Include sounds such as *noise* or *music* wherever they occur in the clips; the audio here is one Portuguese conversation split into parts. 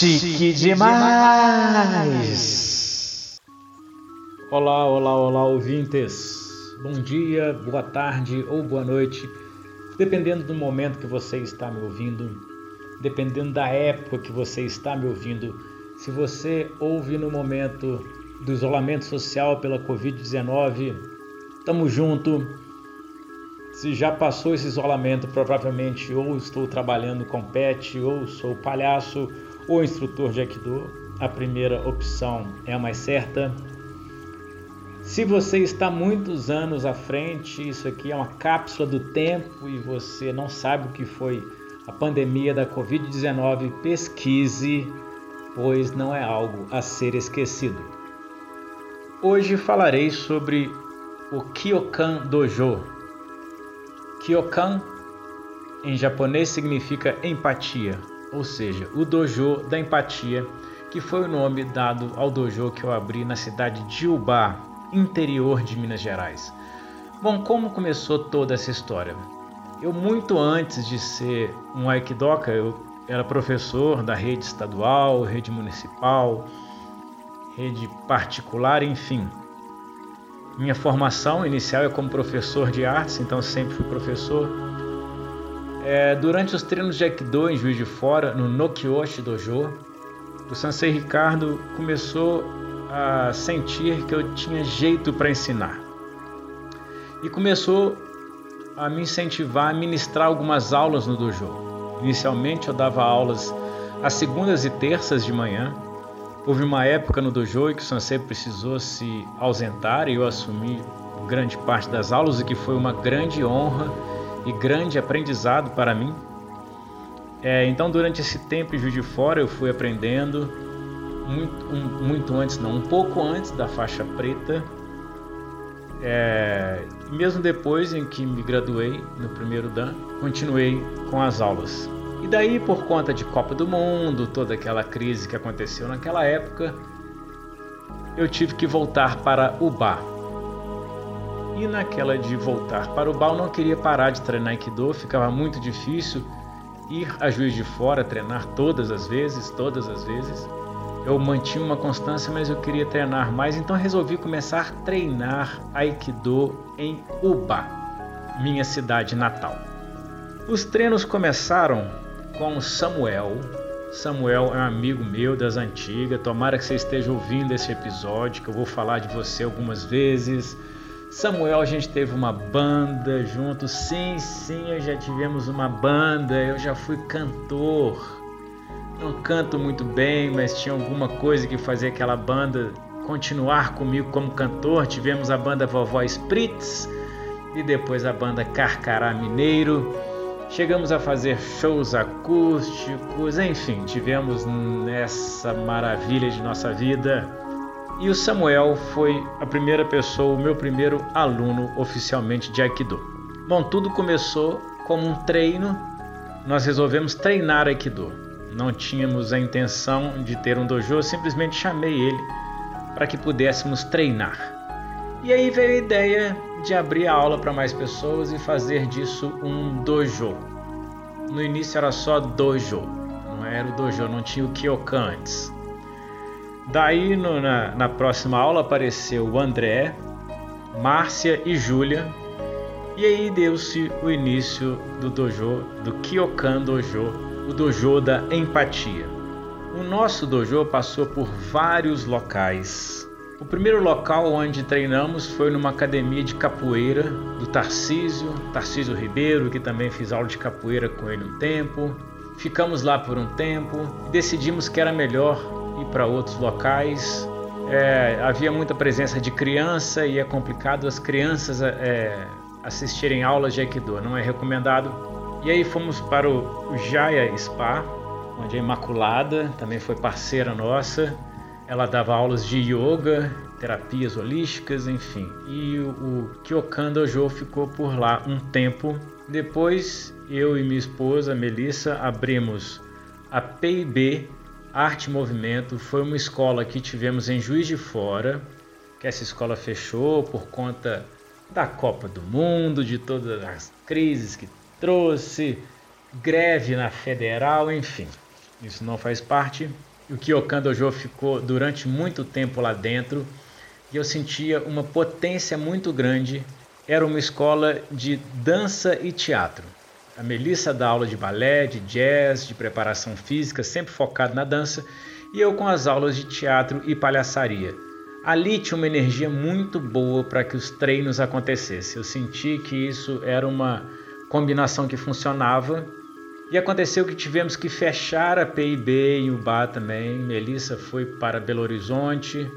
Chique demais! Olá, olá, olá, ouvintes. Bom dia, boa tarde ou boa noite, dependendo do momento que você está me ouvindo, dependendo da época que você está me ouvindo. Se você ouve no momento do isolamento social pela Covid-19, tamo junto. Se já passou esse isolamento, provavelmente ou estou trabalhando com pet, ou sou palhaço, ou instrutor de Aikido. A primeira opção é a mais certa. Se você está muitos anos à frente, isso aqui é uma cápsula do tempo e você não sabe o que foi a pandemia da Covid-19, pesquise, pois não é algo a ser esquecido. Hoje falarei sobre o Kyokan Dojo. Kyokan em japonês significa empatia, ou seja, o dojo da empatia, que foi o nome dado ao dojo que eu abri na cidade de Ubá, interior de Minas Gerais. Bom, como começou toda essa história? Eu muito antes de ser um aikidoka, eu era professor da rede estadual, rede municipal, rede particular, enfim. Minha formação inicial é como professor de artes, então sempre fui professor. É, durante os treinos de Aikido em Juiz de Fora, no Nokyoshi Dojo, o Sansei Ricardo começou a sentir que eu tinha jeito para ensinar. E começou a me incentivar a ministrar algumas aulas no dojo. Inicialmente eu dava aulas às segundas e terças de manhã. Houve uma época no dojo em que o Sansei precisou se ausentar e eu assumi grande parte das aulas, o que foi uma grande honra e grande aprendizado para mim. É, então, durante esse tempo em Juiz de Fora, eu fui aprendendo muito, um, muito antes, não, um pouco antes da faixa preta. É, mesmo depois em que me graduei no primeiro Dan, continuei com as aulas. E daí, por conta de Copa do Mundo, toda aquela crise que aconteceu naquela época, eu tive que voltar para o bar. E naquela de voltar para o eu não queria parar de treinar Aikido, ficava muito difícil ir a Juiz de Fora treinar todas as vezes, todas as vezes eu mantinha uma constância, mas eu queria treinar mais, então resolvi começar a treinar Aikido em Uba, minha cidade natal. Os treinos começaram com Samuel. Samuel é um amigo meu das antigas. Tomara que você esteja ouvindo esse episódio, que eu vou falar de você algumas vezes. Samuel, a gente teve uma banda junto. Sim, sim, já tivemos uma banda. Eu já fui cantor não canto muito bem, mas tinha alguma coisa que fazia aquela banda continuar comigo como cantor. Tivemos a banda Vovó Spritz e depois a banda Carcará Mineiro. Chegamos a fazer shows acústicos, enfim, tivemos nessa maravilha de nossa vida. E o Samuel foi a primeira pessoa, o meu primeiro aluno oficialmente de Aikido. Bom, tudo começou como um treino. Nós resolvemos treinar Aikido não tínhamos a intenção de ter um dojo, eu simplesmente chamei ele para que pudéssemos treinar. E aí veio a ideia de abrir a aula para mais pessoas e fazer disso um dojo. No início era só dojo, não era o dojo, não tinha o Kyokan antes. Daí no, na, na próxima aula apareceu o André, Márcia e Júlia. E aí deu-se o início do dojo, do Kyokan Dojo, o dojo da empatia. O nosso dojo passou por vários locais. O primeiro local onde treinamos foi numa academia de capoeira do Tarcísio, Tarcísio Ribeiro, que também fiz aula de capoeira com ele um tempo. Ficamos lá por um tempo e decidimos que era melhor para outros locais. É, havia muita presença de criança e é complicado as crianças é, assistirem aulas de Aikido, não é recomendado e aí fomos para o Jaya Spa, onde a Imaculada também foi parceira nossa. Ela dava aulas de yoga, terapias holísticas, enfim. E o, Kyokan Dojo ficou por lá um tempo. Depois, eu e minha esposa, Melissa, abrimos a PIB Arte e Movimento. Foi uma escola que tivemos em Juiz de Fora, que essa escola fechou por conta da Copa do Mundo, de todas as crises que trouxe greve na federal, enfim, isso não faz parte. O Kyokan Dojo ficou durante muito tempo lá dentro e eu sentia uma potência muito grande. Era uma escola de dança e teatro. A Melissa dá aula de balé, de jazz, de preparação física, sempre focado na dança, e eu com as aulas de teatro e palhaçaria. Ali tinha uma energia muito boa para que os treinos acontecessem. Eu senti que isso era uma combinação que funcionava. E aconteceu que tivemos que fechar a PIB em Ubá também. Melissa foi para Belo Horizonte,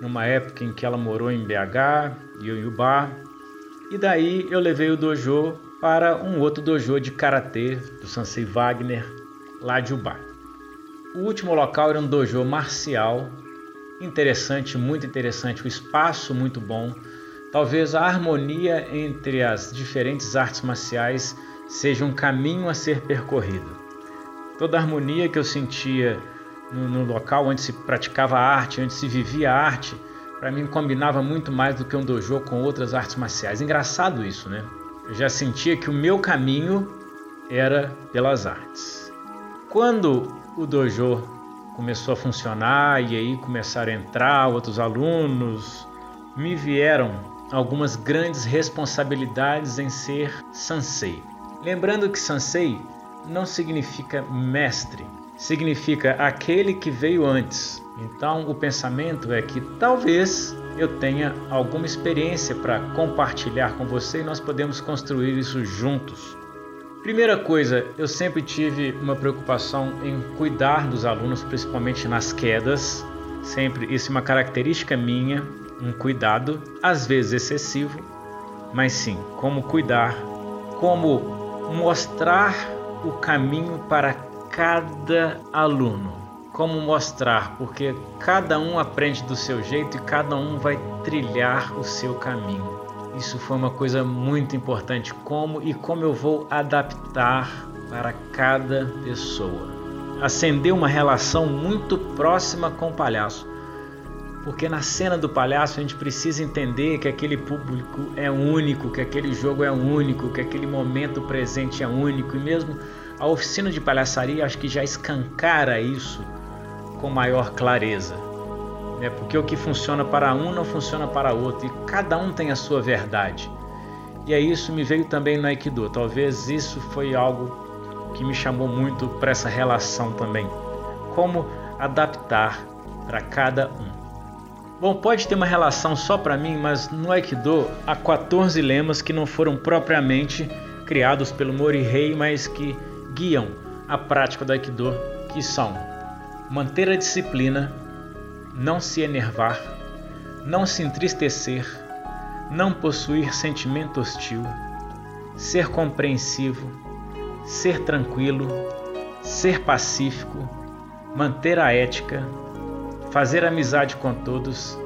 numa época em que ela morou em BH e eu em Ubá. E daí eu levei o dojo para um outro dojo de karatê do Sansei Wagner, lá de Ubá. O último local era um dojo marcial, interessante, muito interessante, o espaço muito bom. Talvez a harmonia entre as diferentes artes marciais seja um caminho a ser percorrido. Toda a harmonia que eu sentia no, no local onde se praticava a arte, onde se vivia a arte, para mim combinava muito mais do que um dojo com outras artes marciais. Engraçado isso, né? Já sentia que o meu caminho era pelas artes. Quando o dojo começou a funcionar e aí começaram a entrar outros alunos, me vieram algumas grandes responsabilidades em ser sansei. Lembrando que sansei não significa mestre, significa aquele que veio antes. Então o pensamento é que talvez eu tenha alguma experiência para compartilhar com você e nós podemos construir isso juntos. Primeira coisa, eu sempre tive uma preocupação em cuidar dos alunos, principalmente nas quedas. Sempre isso é uma característica minha, um cuidado, às vezes excessivo, mas sim, como cuidar, como mostrar o caminho para cada aluno como mostrar, porque cada um aprende do seu jeito e cada um vai trilhar o seu caminho. Isso foi uma coisa muito importante, como e como eu vou adaptar para cada pessoa. Acender uma relação muito próxima com o palhaço. Porque na cena do palhaço a gente precisa entender que aquele público é único, que aquele jogo é único, que aquele momento presente é único e mesmo a oficina de palhaçaria acho que já escancara isso com maior clareza. Né? Porque o que funciona para um não funciona para outro e cada um tem a sua verdade. E é isso me veio também no Aikido. Talvez isso foi algo que me chamou muito para essa relação também. Como adaptar para cada um. Bom, pode ter uma relação só para mim, mas no Aikido há 14 lemas que não foram propriamente criados pelo Morihei, mas que guiam a prática do Aikido, que são manter a disciplina, não se enervar, não se entristecer, não possuir sentimento hostil, ser compreensivo, ser tranquilo, ser pacífico, manter a ética, fazer amizade com todos,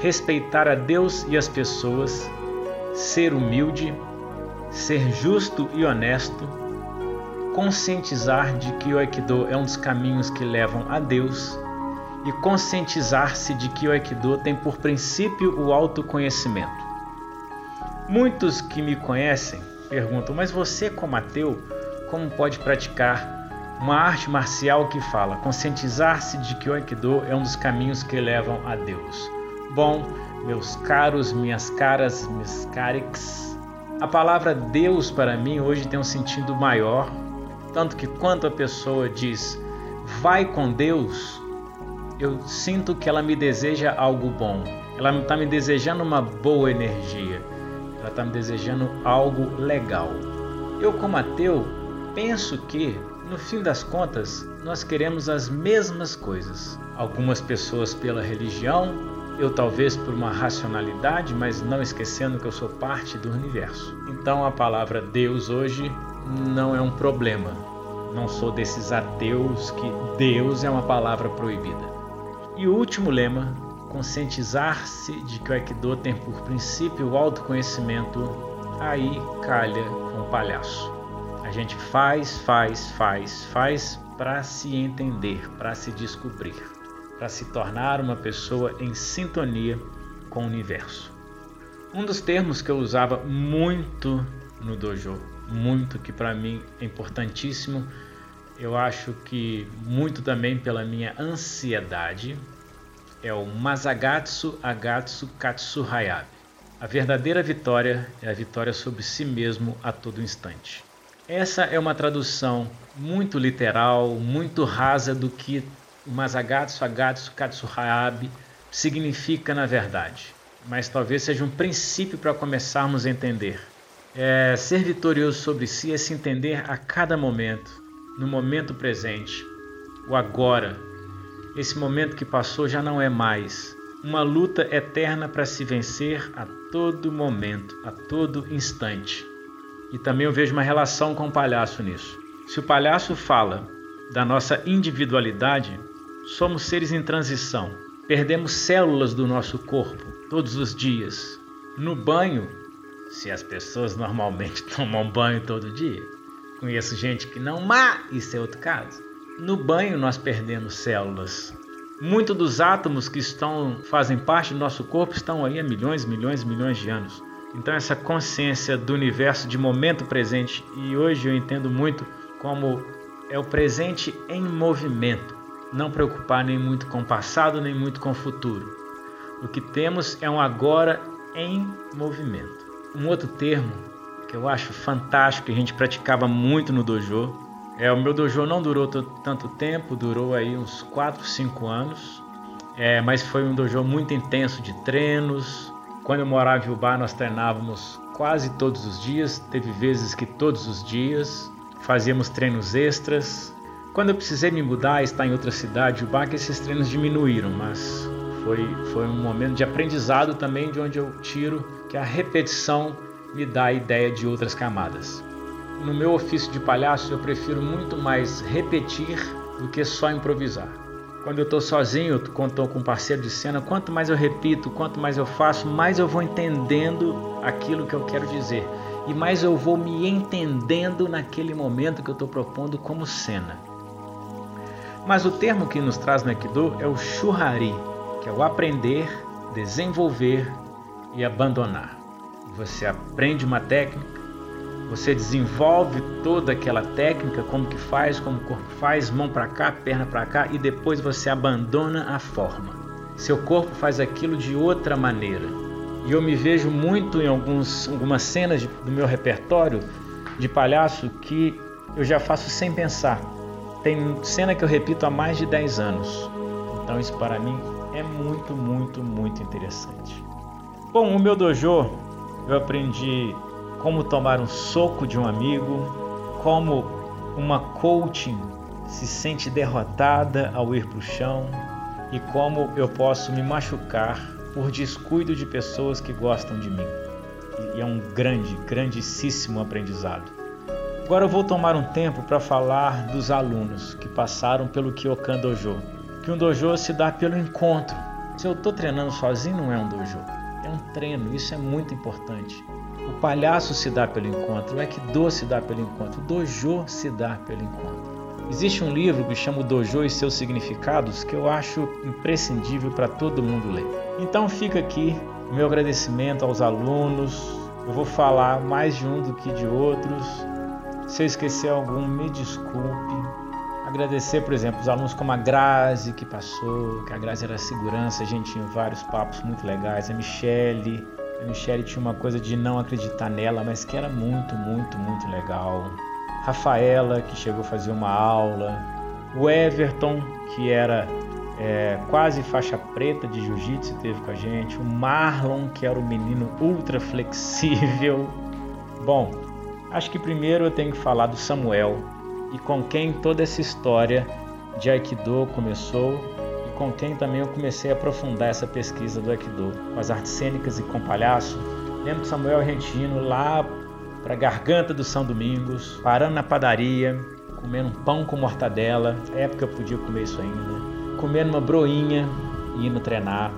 respeitar a Deus e as pessoas, ser humilde, ser justo e honesto conscientizar de que o Aikido é um dos caminhos que levam a Deus e conscientizar-se de que o Aikido tem por princípio o autoconhecimento. Muitos que me conhecem perguntam: "Mas você, como ateu, como pode praticar uma arte marcial que fala conscientizar-se de que o Aikido é um dos caminhos que levam a Deus?" Bom, meus caros, minhas caras, meus carix, a palavra Deus para mim hoje tem um sentido maior tanto que quando a pessoa diz vai com Deus, eu sinto que ela me deseja algo bom. Ela está me desejando uma boa energia. Ela está me desejando algo legal. Eu, como ateu, penso que, no fim das contas, nós queremos as mesmas coisas. Algumas pessoas pela religião, eu talvez por uma racionalidade, mas não esquecendo que eu sou parte do universo. Então a palavra Deus hoje não é um problema. Não sou desses ateus que Deus é uma palavra proibida. E o último lema, conscientizar-se de que o Aikido tem por princípio o autoconhecimento, aí calha com o palhaço. A gente faz, faz, faz, faz para se entender, para se descobrir, para se tornar uma pessoa em sintonia com o universo. Um dos termos que eu usava muito no dojo muito que para mim é importantíssimo eu acho que muito também pela minha ansiedade, é o Masagatsu Agatsu Katsu Hayabe. A verdadeira vitória é a vitória sobre si mesmo a todo instante. Essa é uma tradução muito literal, muito rasa do que o Masagatsu Agatsu Katsu Hayabe significa na verdade. Mas talvez seja um princípio para começarmos a entender. É, ser vitorioso sobre si é se entender a cada momento, no momento presente, o agora, esse momento que passou já não é mais. Uma luta eterna para se vencer a todo momento, a todo instante. E também eu vejo uma relação com o palhaço nisso. Se o palhaço fala da nossa individualidade, somos seres em transição. Perdemos células do nosso corpo todos os dias. No banho, se as pessoas normalmente *laughs* tomam banho todo dia, conheço gente que não, mas isso é outro caso. No banho nós perdemos células. Muitos dos átomos que estão fazem parte do nosso corpo estão aí há milhões, milhões, milhões de anos. Então essa consciência do universo de momento presente e hoje eu entendo muito como é o presente em movimento, não preocupar nem muito com o passado nem muito com o futuro. O que temos é um agora em movimento. Um outro termo que eu acho fantástico que a gente praticava muito no dojo é, o meu dojo não durou tanto tempo, durou aí uns 4, 5 anos, é, mas foi um dojo muito intenso de treinos. Quando eu morava em Ubá, nós treinávamos quase todos os dias, teve vezes que todos os dias, fazíamos treinos extras. Quando eu precisei me mudar e estar em outra cidade, Ubá, que esses treinos diminuíram, mas foi, foi um momento de aprendizado também, de onde eu tiro que a repetição me dá a ideia de outras camadas no meu ofício de palhaço eu prefiro muito mais repetir do que só improvisar. Quando eu estou sozinho, quando estou com um parceiro de cena, quanto mais eu repito, quanto mais eu faço, mais eu vou entendendo aquilo que eu quero dizer. E mais eu vou me entendendo naquele momento que eu estou propondo como cena. Mas o termo que nos traz no Aikido é o Shuhari, que é o aprender, desenvolver e abandonar. Você aprende uma técnica, você desenvolve toda aquela técnica, como que faz, como o corpo faz, mão para cá, perna para cá, e depois você abandona a forma. Seu corpo faz aquilo de outra maneira. E eu me vejo muito em alguns, algumas cenas de, do meu repertório de palhaço que eu já faço sem pensar. Tem cena que eu repito há mais de 10 anos. Então isso para mim é muito, muito, muito interessante. Bom, o meu dojo eu aprendi como tomar um soco de um amigo, como uma coaching se sente derrotada ao ir para o chão e como eu posso me machucar por descuido de pessoas que gostam de mim. E é um grande, grandíssimo aprendizado. Agora eu vou tomar um tempo para falar dos alunos que passaram pelo Kyokan Dojo. Que um dojo se dá pelo encontro. Se eu estou treinando sozinho, não é um dojo. É um treino, isso é muito importante. O palhaço se dá pelo encontro, o Aikido se dá pelo encontro, o Dojo se dá pelo encontro. Existe um livro que chama o Dojo e seus significados que eu acho imprescindível para todo mundo ler. Então fica aqui meu agradecimento aos alunos. Eu vou falar mais de um do que de outros. Se eu esquecer algum, me desculpe. Agradecer, por exemplo, os alunos como a Grazi que passou, que a Grazi era segurança, a gente tinha vários papos muito legais, a Michele, a Michelle tinha uma coisa de não acreditar nela, mas que era muito, muito, muito legal. Rafaela, que chegou a fazer uma aula. O Everton, que era é, quase faixa preta de jiu-jitsu, teve com a gente. O Marlon, que era o menino ultra flexível. Bom, acho que primeiro eu tenho que falar do Samuel e com quem toda essa história de Aikido começou com quem também eu comecei a aprofundar essa pesquisa do Aikido, com as artes cênicas e com palhaço. Lembro de Samuel Argentino lá para a garganta do São Domingos, parando na padaria, comendo um pão com mortadela, na época eu podia comer isso ainda, comendo uma broinha e indo treinar.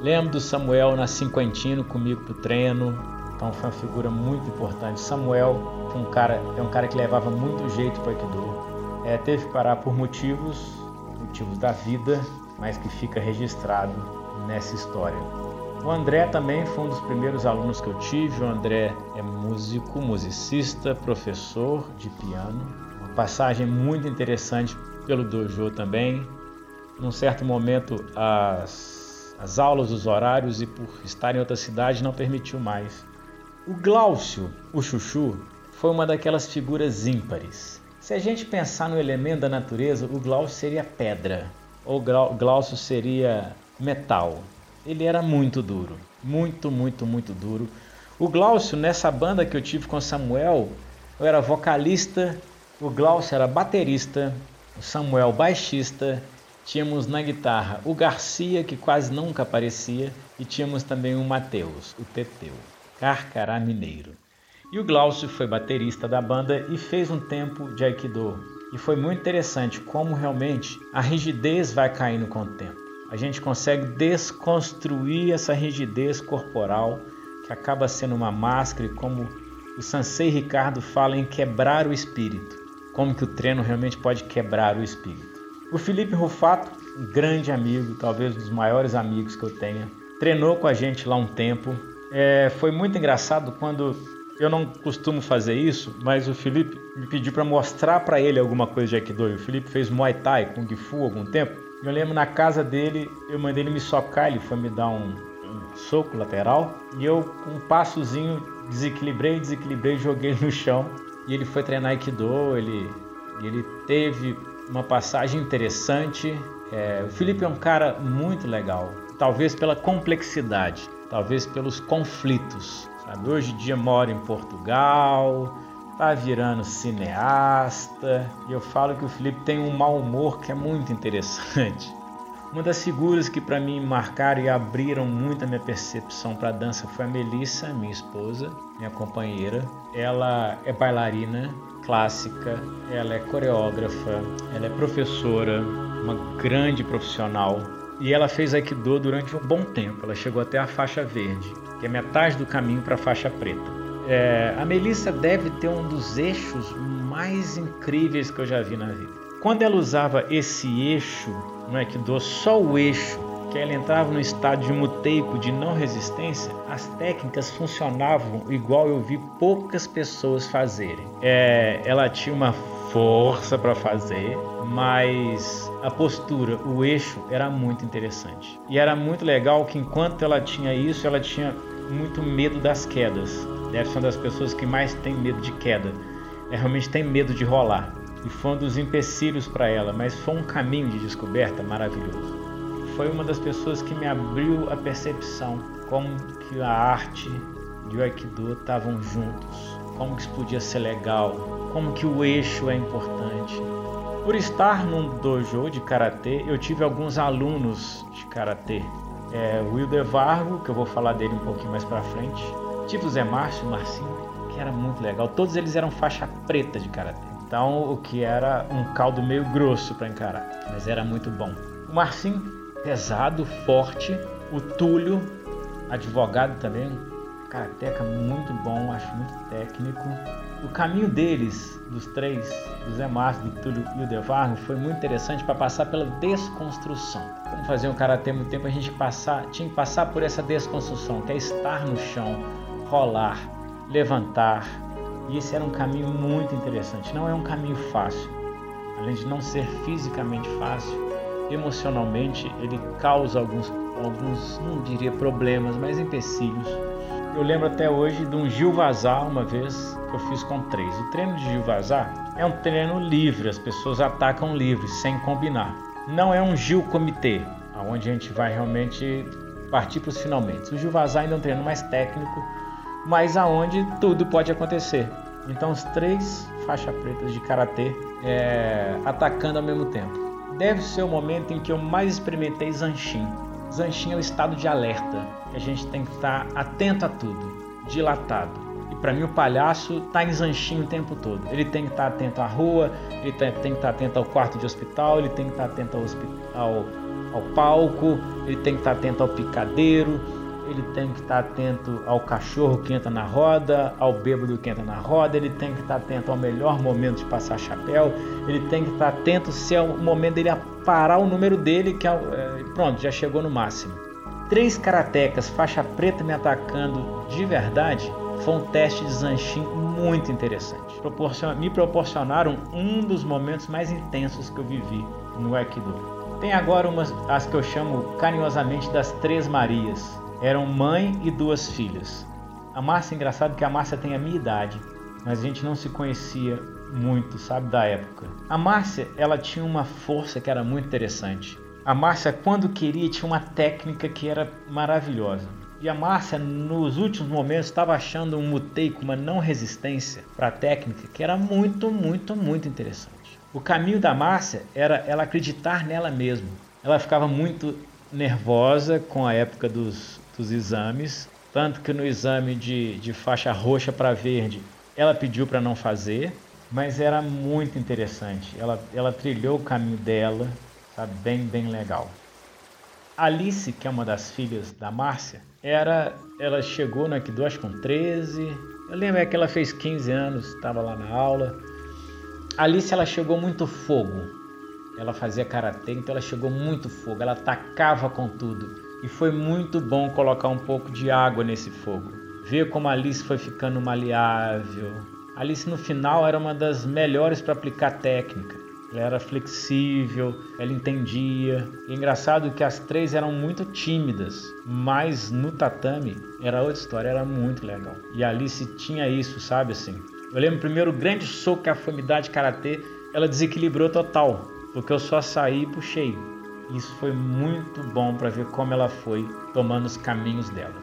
Lembro do Samuel na Cinquentino comigo pro treino, então foi uma figura muito importante. Samuel um cara, é um cara que levava muito jeito para Aikido. É, teve que parar por motivos, motivos da vida, mas que fica registrado nessa história. O André também foi um dos primeiros alunos que eu tive. O André é músico, musicista, professor de piano, uma passagem muito interessante pelo dojo também. Num certo momento, as, as aulas, os horários e por estar em outra cidade não permitiu mais. O Glaucio, o Chuchu, foi uma daquelas figuras ímpares. Se a gente pensar no elemento da natureza, o Glaucio seria pedra, ou Glaucio seria metal. Ele era muito duro, muito, muito, muito duro. O Glaucio, nessa banda que eu tive com o Samuel, eu era vocalista, o Glaucio era baterista, o Samuel baixista, tínhamos na guitarra o Garcia, que quase nunca aparecia, e tínhamos também o Mateus, o Teteu, Carcará Mineiro. E o Glaucio foi baterista da banda e fez um tempo de Aikido. E foi muito interessante como realmente a rigidez vai caindo com o tempo. A gente consegue desconstruir essa rigidez corporal que acaba sendo uma máscara e como o Sansei Ricardo fala em quebrar o espírito, como que o treino realmente pode quebrar o espírito. O Felipe Rufato, um grande amigo, talvez um dos maiores amigos que eu tenha, treinou com a gente lá um tempo. É, foi muito engraçado quando eu não costumo fazer isso, mas o Felipe me pediu para mostrar para ele alguma coisa de Aikido. O Felipe fez Muay Thai, Kung Fu algum tempo. Eu lembro na casa dele, eu mandei ele me socar, ele foi me dar um, um soco lateral e eu com um passozinho desequilibrei, desequilibrei, joguei no chão e ele foi treinar Aikido, ele, ele teve uma passagem interessante. É, o Felipe é um cara muito legal, talvez pela complexidade, talvez pelos conflitos. Sabe? Hoje em dia mora em Portugal, tá virando cineasta, e eu falo que o Felipe tem um mau humor que é muito interessante. Uma das figuras que para mim marcaram e abriram muito a minha percepção para dança foi a Melissa, minha esposa, minha companheira. Ela é bailarina clássica, ela é coreógrafa, ela é professora, uma grande profissional. E ela fez Aikido durante um bom tempo. Ela chegou até a faixa verde, que é metade do caminho para a faixa preta. É, a Melissa deve ter um dos eixos mais incríveis que eu já vi na vida. Quando ela usava esse eixo, que dou só o eixo, que ela entrava no estado de muteico de não resistência, as técnicas funcionavam igual eu vi poucas pessoas fazerem. É, ela tinha uma força para fazer, mas a postura, o eixo era muito interessante. E era muito legal que enquanto ela tinha isso, ela tinha muito medo das quedas. Deve ser uma das pessoas que mais tem medo de queda. É, realmente tem medo de rolar e foi um dos empecilhos para ela, mas foi um caminho de descoberta maravilhoso. Foi uma das pessoas que me abriu a percepção como que a arte e o Aikido estavam juntos, como que isso podia ser legal, como que o eixo é importante. Por estar num dojo de karatê, eu tive alguns alunos de karatê. É, o Wilder Vargo, que eu vou falar dele um pouquinho mais para frente. Tive o Zé Márcio, Marcinho, que era muito legal. Todos eles eram faixa preta de karatê. Então, o que era um caldo meio grosso para encarar, mas era muito bom. O Marcinho, pesado, forte. O Túlio, advogado também, karateca muito bom, acho muito técnico. O caminho deles, dos três, do Zé Márcio, do Túlio e o Devarno, foi muito interessante para passar pela desconstrução. Como fazer um karatê muito tempo, a gente passar, tinha que passar por essa desconstrução, que é estar no chão, rolar, levantar, e esse era um caminho muito interessante. Não é um caminho fácil. Além de não ser fisicamente fácil, emocionalmente ele causa alguns, alguns não diria problemas, mas empecilhos. Eu lembro até hoje de um Gil Vazar, uma vez que eu fiz com três. O treino de Gil Vazar é um treino livre, as pessoas atacam livre, sem combinar. Não é um Gil Comitê, onde a gente vai realmente partir para os finalmente. O Gil Vazar ainda é um treino mais técnico, mas aonde tudo pode acontecer. Então os três faixas pretas de karatê é, atacando ao mesmo tempo. Deve ser o momento em que eu mais experimentei Zanshin. Zanshin é o estado de alerta, que a gente tem que estar atento a tudo, dilatado. E para mim o palhaço está em Zanshin o tempo todo. Ele tem que estar atento à rua, ele tem, tem que estar atento ao quarto de hospital, ele tem que estar atento ao, ao, ao palco, ele tem que estar atento ao picadeiro, ele tem que estar atento ao cachorro que entra na roda, ao bêbado que entra na roda, ele tem que estar atento ao melhor momento de passar chapéu, ele tem que estar atento se é o momento dele parar o número dele, que é, é, pronto, já chegou no máximo. Três karatecas, faixa preta me atacando de verdade, foi um teste de Zanshin muito interessante. me proporcionaram um dos momentos mais intensos que eu vivi no Aikido. Tem agora umas, as que eu chamo carinhosamente das Três Marias. Eram mãe e duas filhas. A Márcia, engraçado que a Márcia tem a minha idade, mas a gente não se conhecia muito, sabe, da época. A Márcia, ela tinha uma força que era muito interessante. A Márcia, quando queria, tinha uma técnica que era maravilhosa. E a Márcia, nos últimos momentos, estava achando um mutei com uma não resistência para a técnica que era muito, muito, muito interessante. O caminho da Márcia era ela acreditar nela mesma. Ela ficava muito nervosa com a época dos, dos exames, tanto que no exame de, de faixa roxa para verde ela pediu para não fazer, mas era muito interessante. Ela, ela trilhou o caminho dela, sabe? bem, bem legal. Alice, que é uma das filhas da Márcia, era, ela chegou no Aikido acho com 13. Eu lembro é que ela fez 15 anos, estava lá na aula. Alice ela chegou muito fogo. Ela fazia karatê, então ela chegou muito fogo. Ela atacava com tudo. E foi muito bom colocar um pouco de água nesse fogo. Ver como a Alice foi ficando maleável. Alice no final era uma das melhores para aplicar técnica. Ela era flexível, ela entendia. E é engraçado que as três eram muito tímidas, mas no tatame era outra história, era muito legal. E a Alice tinha isso, sabe assim? Eu lembro o primeiro grande soco que a famidade karatê, ela desequilibrou total, porque eu só saí e puxei. Isso foi muito bom para ver como ela foi tomando os caminhos dela.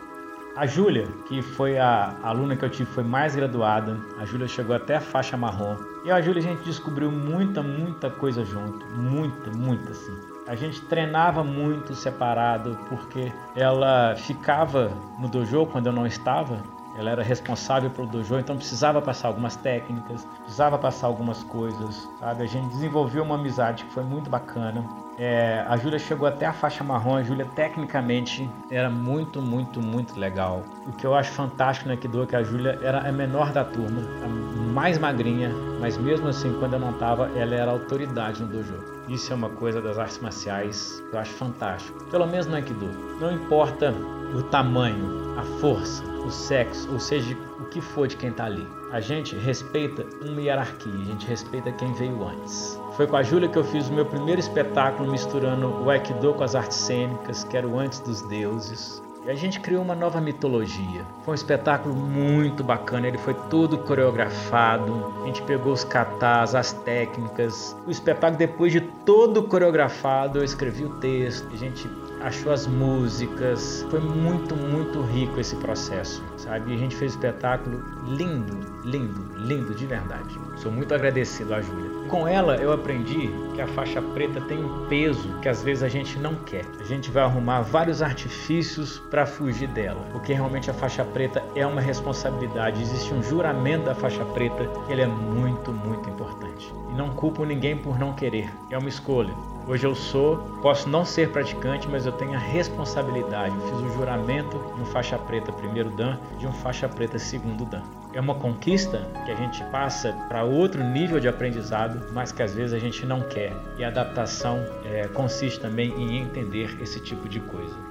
A Júlia, que foi a aluna que eu tive, foi mais graduada. A Júlia chegou até a faixa marrom. E a Júlia a gente descobriu muita, muita coisa junto. Muita, muita assim. A gente treinava muito separado porque ela ficava no dojo quando eu não estava ela era responsável pelo dojo, então precisava passar algumas técnicas, precisava passar algumas coisas, sabe? A gente desenvolveu uma amizade que foi muito bacana. É, a Júlia chegou até a faixa marrom, a Júlia tecnicamente era muito, muito, muito legal. O que eu acho fantástico no Aikido é que a Júlia era a menor da turma, a mais magrinha, mas mesmo assim, quando eu não ela era autoridade no dojo. Isso é uma coisa das artes marciais que eu acho fantástico. Pelo menos no Aikido. Não importa o tamanho, a força, o sexo, ou seja, o que for de quem está ali. A gente respeita uma hierarquia, a gente respeita quem veio antes. Foi com a Júlia que eu fiz o meu primeiro espetáculo misturando o Aikido com as artes cênicas, que era o Antes dos Deuses. E a gente criou uma nova mitologia. Foi um espetáculo muito bacana, ele foi todo coreografado. A gente pegou os katas, as técnicas. O espetáculo, depois de todo coreografado, eu escrevi o texto. A gente achou as músicas. Foi muito, muito rico esse processo, sabe? E a gente fez um espetáculo lindo, lindo, lindo de verdade. Sou muito agradecido à Júlia. Com ela eu aprendi que a faixa preta tem um peso que às vezes a gente não quer. A gente vai arrumar vários artifícios para fugir dela, porque realmente a faixa preta é uma responsabilidade. Existe um juramento da faixa preta que ele é muito, muito importante. E não culpo ninguém por não querer. É uma escolha. Hoje eu sou, posso não ser praticante, mas eu tenho a responsabilidade. Eu fiz o juramento de um faixa preta primeiro dan, de um faixa preta segundo dan. É uma conquista que a gente passa para outro nível de aprendizado, mas que às vezes a gente não quer. E a adaptação é, consiste também em entender esse tipo de coisa.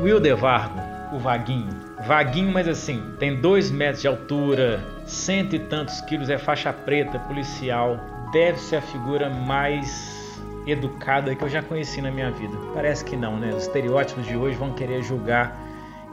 Will Devargo, o Vaguinho. Vaguinho, mas assim, tem dois metros de altura, cento e tantos quilos, é faixa preta, policial. Deve ser a figura mais educada que eu já conheci na minha vida. Parece que não, né? Os estereótipos de hoje vão querer julgar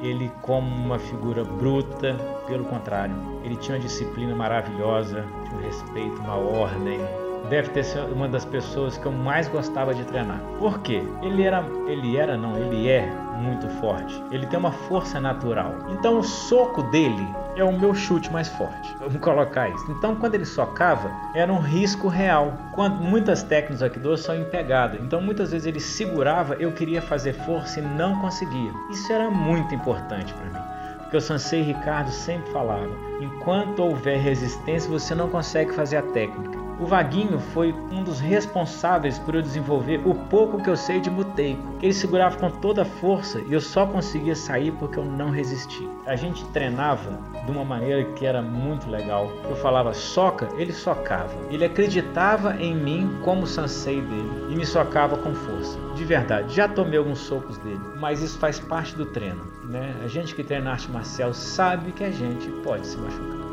ele como uma figura bruta, pelo contrário, ele tinha uma disciplina maravilhosa, tinha um respeito, uma ordem. Deve ter sido uma das pessoas que eu mais gostava de treinar. Por quê? Ele era, ele era não, ele é muito forte. Ele tem uma força natural. Então o soco dele é o meu chute mais forte. Vamos colocar isso. Então quando ele socava, era um risco real. Quando muitas técnicas aqui do são em pegada. Então muitas vezes ele segurava, eu queria fazer força e não conseguia. Isso era muito importante para mim. Porque o Sansei Ricardo sempre falava: enquanto houver resistência, você não consegue fazer a técnica. O Vaguinho foi um dos responsáveis por eu desenvolver o pouco que eu sei de muteico. Ele segurava com toda a força e eu só conseguia sair porque eu não resisti. A gente treinava de uma maneira que era muito legal. Eu falava soca, ele socava. Ele acreditava em mim como sensei dele e me socava com força. De verdade, já tomei alguns socos dele, mas isso faz parte do treino, né? A gente que treina arte marcial sabe que a gente pode se machucar.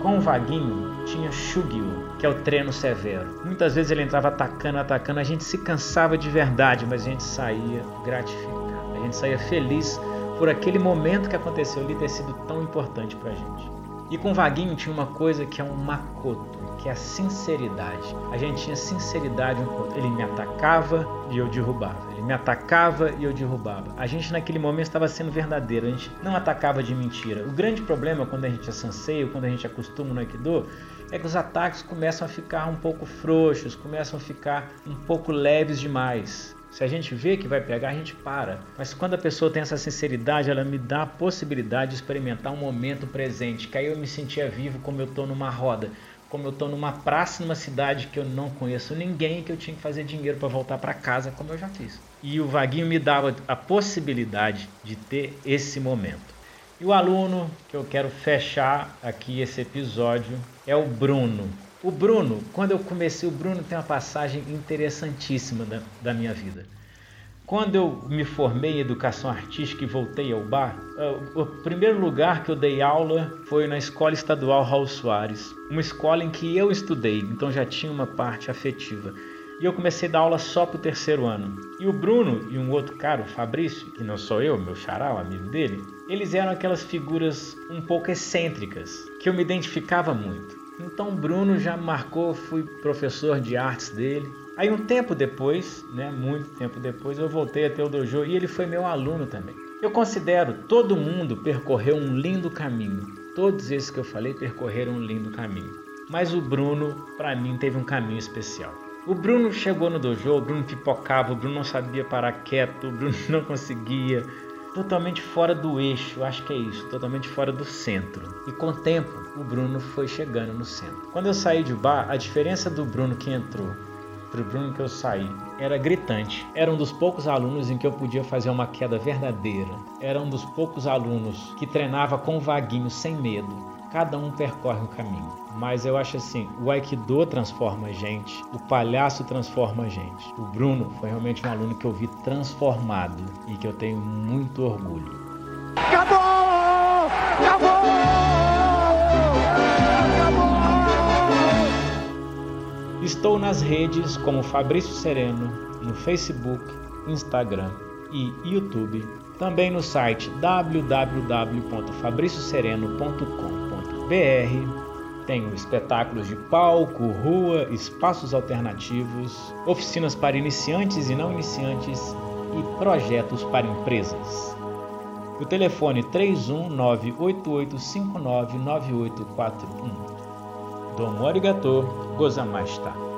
Com o Vaguinho tinha Shugyu, que é o treino severo. Muitas vezes ele entrava atacando, atacando, a gente se cansava de verdade, mas a gente saía gratificado. A gente saía feliz por aquele momento que aconteceu ali ter sido tão importante pra gente. E com o Vaguinho tinha uma coisa que é um makoto, que é a sinceridade. A gente tinha sinceridade um com outro. Ele me atacava e eu derrubava. Ele me atacava e eu derrubava. A gente naquele momento estava sendo verdadeiro, a gente não atacava de mentira. O grande problema quando a gente é sanseio, quando a gente acostuma no Aikido, é que os ataques começam a ficar um pouco frouxos, começam a ficar um pouco leves demais. Se a gente vê que vai pegar, a gente para. Mas quando a pessoa tem essa sinceridade, ela me dá a possibilidade de experimentar um momento presente, que aí eu me sentia vivo como eu estou numa roda como eu estou numa praça numa cidade que eu não conheço ninguém que eu tinha que fazer dinheiro para voltar para casa como eu já fiz. E o Vaguinho me dava a possibilidade de ter esse momento. E o aluno que eu quero fechar aqui esse episódio é o Bruno. O Bruno, quando eu comecei, o Bruno tem uma passagem interessantíssima da, da minha vida. Quando eu me formei em educação artística e voltei ao bar, é, o primeiro lugar que eu dei aula foi na Escola Estadual Raul Soares, uma escola em que eu estudei, então já tinha uma parte afetiva. E eu comecei a dar aula só para o terceiro ano. E o Bruno e um outro cara, o Fabrício, que não sou eu, meu xará, o amigo dele, eles eram aquelas figuras um pouco excêntricas, que eu me identificava muito. Então o Bruno já marcou, fui professor de artes dele, Aí um tempo depois, né, muito tempo depois, eu voltei a ter o dojo e ele foi meu aluno também. Eu considero todo mundo percorreu um lindo caminho. Todos esses que eu falei percorreram um lindo caminho. Mas o Bruno, para mim, teve um caminho especial. O Bruno chegou no dojo, o Bruno pipocava, o Bruno não sabia parar quieto, o Bruno *laughs* não conseguia, totalmente fora do eixo, acho que é isso, totalmente fora do centro. E com o tempo, o Bruno foi chegando no centro. Quando eu saí de bar, a diferença do Bruno que entrou o Bruno que eu saí era gritante. Era um dos poucos alunos em que eu podia fazer uma queda verdadeira. Era um dos poucos alunos que treinava com vaguinho sem medo. Cada um percorre um caminho. Mas eu acho assim, o Aikido transforma a gente, o palhaço transforma a gente. O Bruno foi realmente um aluno que eu vi transformado e que eu tenho muito orgulho. Acabou! Acabou! Estou nas redes como Fabrício Sereno, no Facebook, Instagram e YouTube. Também no site www.fabriciosereno.com.br. Tenho espetáculos de palco, rua, espaços alternativos, oficinas para iniciantes e não iniciantes e projetos para empresas. O telefone 31988599841. Domo arigato, gozamashita.